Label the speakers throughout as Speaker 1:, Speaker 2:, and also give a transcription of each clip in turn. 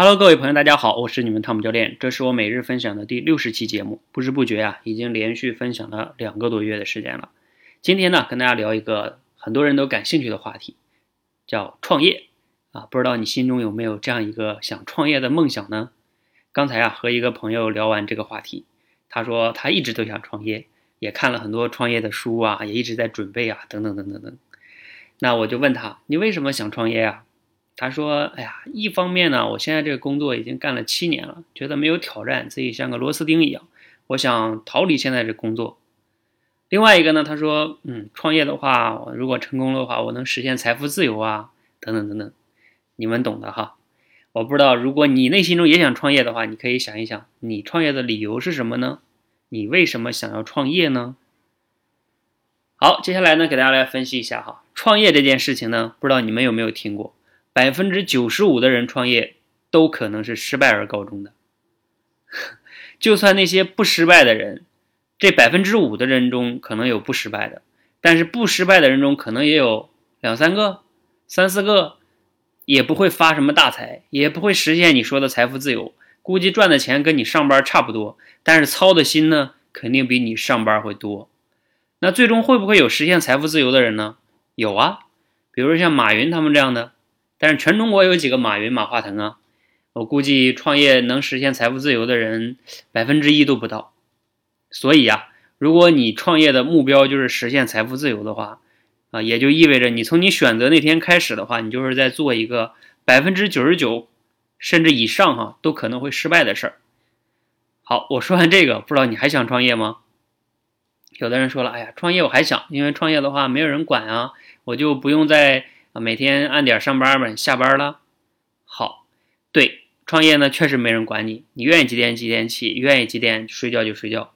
Speaker 1: Hello，各位朋友，大家好，我是你们汤姆教练，这是我每日分享的第六十期节目。不知不觉啊，已经连续分享了两个多月的时间了。今天呢，跟大家聊一个很多人都感兴趣的话题，叫创业啊。不知道你心中有没有这样一个想创业的梦想呢？刚才啊，和一个朋友聊完这个话题，他说他一直都想创业，也看了很多创业的书啊，也一直在准备啊，等等等等等。那我就问他，你为什么想创业啊？他说：“哎呀，一方面呢，我现在这个工作已经干了七年了，觉得没有挑战，自己像个螺丝钉一样，我想逃离现在这工作。另外一个呢，他说，嗯，创业的话，如果成功的话，我能实现财富自由啊，等等等等，你们懂的哈。我不知道，如果你内心中也想创业的话，你可以想一想，你创业的理由是什么呢？你为什么想要创业呢？好，接下来呢，给大家来分析一下哈，创业这件事情呢，不知道你们有没有听过？”百分之九十五的人创业都可能是失败而告终的。就算那些不失败的人，这百分之五的人中可能有不失败的，但是不失败的人中可能也有两三个、三四个，也不会发什么大财，也不会实现你说的财富自由。估计赚的钱跟你上班差不多，但是操的心呢，肯定比你上班会多。那最终会不会有实现财富自由的人呢？有啊，比如像马云他们这样的。但是全中国有几个马云、马化腾啊？我估计创业能实现财富自由的人百分之一都不到。所以呀，如果你创业的目标就是实现财富自由的话，啊，也就意味着你从你选择那天开始的话，你就是在做一个百分之九十九甚至以上哈都可能会失败的事儿。好，我说完这个，不知道你还想创业吗？有的人说了，哎呀，创业我还想，因为创业的话没有人管啊，我就不用再。啊每天按点上班呗，下班了，好，对，创业呢确实没人管你，你愿意几点几点起，愿意几点睡觉就睡觉。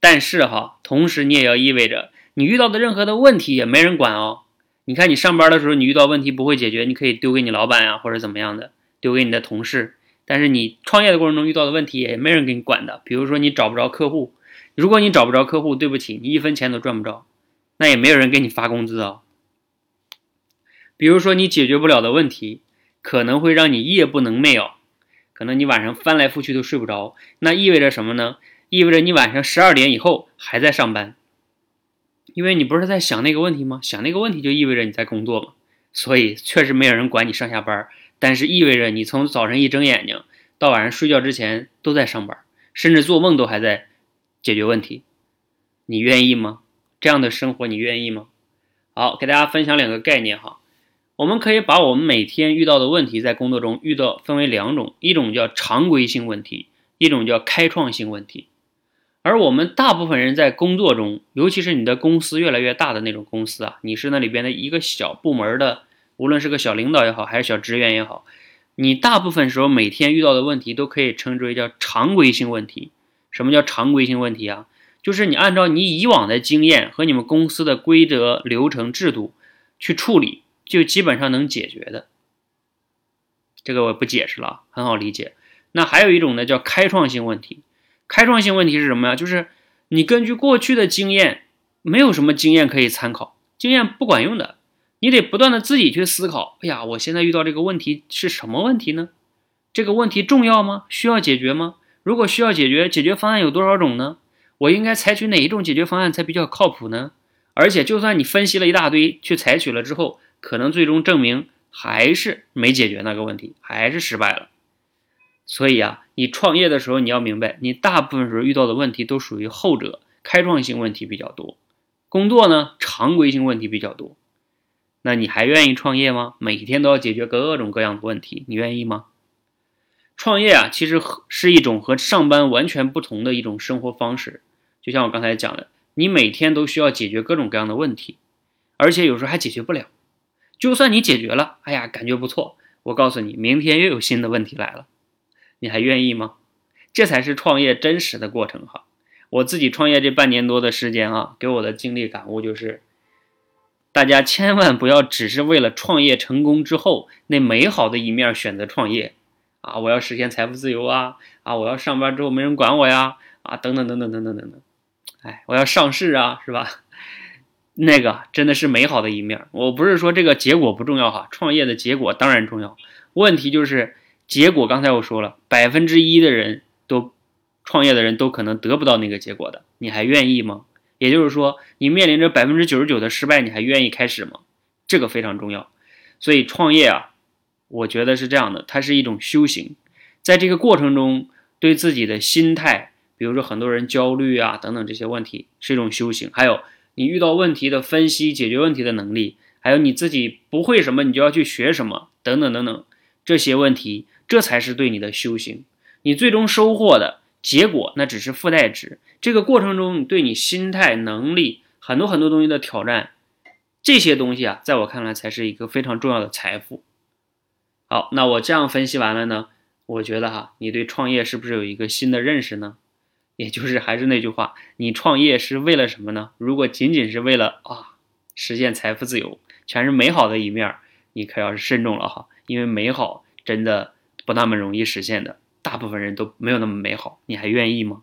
Speaker 1: 但是哈，同时你也要意味着你遇到的任何的问题也没人管哦。你看你上班的时候你遇到问题不会解决，你可以丢给你老板呀或者怎么样的，丢给你的同事。但是你创业的过程中遇到的问题也没人给你管的，比如说你找不着客户，如果你找不着客户，对不起，你一分钱都赚不着，那也没有人给你发工资啊。比如说，你解决不了的问题，可能会让你夜不能寐哦，可能你晚上翻来覆去都睡不着。那意味着什么呢？意味着你晚上十二点以后还在上班，因为你不是在想那个问题吗？想那个问题就意味着你在工作嘛。所以确实没有人管你上下班，但是意味着你从早晨一睁眼睛到晚上睡觉之前都在上班，甚至做梦都还在解决问题。你愿意吗？这样的生活你愿意吗？好，给大家分享两个概念哈。我们可以把我们每天遇到的问题，在工作中遇到分为两种，一种叫常规性问题，一种叫开创性问题。而我们大部分人在工作中，尤其是你的公司越来越大的那种公司啊，你是那里边的一个小部门的，无论是个小领导也好，还是小职员也好，你大部分时候每天遇到的问题都可以称之为叫常规性问题。什么叫常规性问题啊？就是你按照你以往的经验和你们公司的规则、流程、制度去处理。就基本上能解决的，这个我不解释了，很好理解。那还有一种呢，叫开创性问题。开创性问题是什么呀？就是你根据过去的经验，没有什么经验可以参考，经验不管用的，你得不断的自己去思考。哎呀，我现在遇到这个问题是什么问题呢？这个问题重要吗？需要解决吗？如果需要解决，解决方案有多少种呢？我应该采取哪一种解决方案才比较靠谱呢？而且，就算你分析了一大堆，去采取了之后，可能最终证明还是没解决那个问题，还是失败了。所以啊，你创业的时候你要明白，你大部分时候遇到的问题都属于后者，开创性问题比较多。工作呢，常规性问题比较多。那你还愿意创业吗？每天都要解决各种各样的问题，你愿意吗？创业啊，其实是一种和上班完全不同的一种生活方式。就像我刚才讲的，你每天都需要解决各种各样的问题，而且有时候还解决不了。就算你解决了，哎呀，感觉不错。我告诉你，明天又有新的问题来了，你还愿意吗？这才是创业真实的过程哈。我自己创业这半年多的时间啊，给我的经历感悟就是，大家千万不要只是为了创业成功之后那美好的一面选择创业啊！我要实现财富自由啊！啊，我要上班之后没人管我呀！啊，等等等等等等等等，哎，我要上市啊，是吧？那个真的是美好的一面。我不是说这个结果不重要哈，创业的结果当然重要。问题就是结果刚才我说了，百分之一的人都创业的人都可能得不到那个结果的，你还愿意吗？也就是说，你面临着百分之九十九的失败，你还愿意开始吗？这个非常重要。所以创业啊，我觉得是这样的，它是一种修行，在这个过程中，对自己的心态，比如说很多人焦虑啊等等这些问题，是一种修行。还有你遇到问题的分析、解决问题的能力，还有你自己不会什么，你就要去学什么，等等等等，这些问题，这才是对你的修行。你最终收获的结果，那只是附带值。这个过程中，对你心态、能力很多很多东西的挑战，这些东西啊，在我看来才是一个非常重要的财富。好，那我这样分析完了呢，我觉得哈，你对创业是不是有一个新的认识呢？也就是还是那句话，你创业是为了什么呢？如果仅仅是为了啊实现财富自由，全是美好的一面，你可要是慎重了哈，因为美好真的不那么容易实现的，大部分人都没有那么美好，你还愿意吗？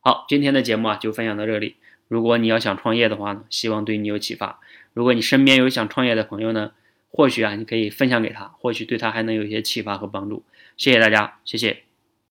Speaker 1: 好，今天的节目啊就分享到这里。如果你要想创业的话呢，希望对你有启发。如果你身边有想创业的朋友呢，或许啊你可以分享给他，或许对他还能有一些启发和帮助。谢谢大家，谢谢。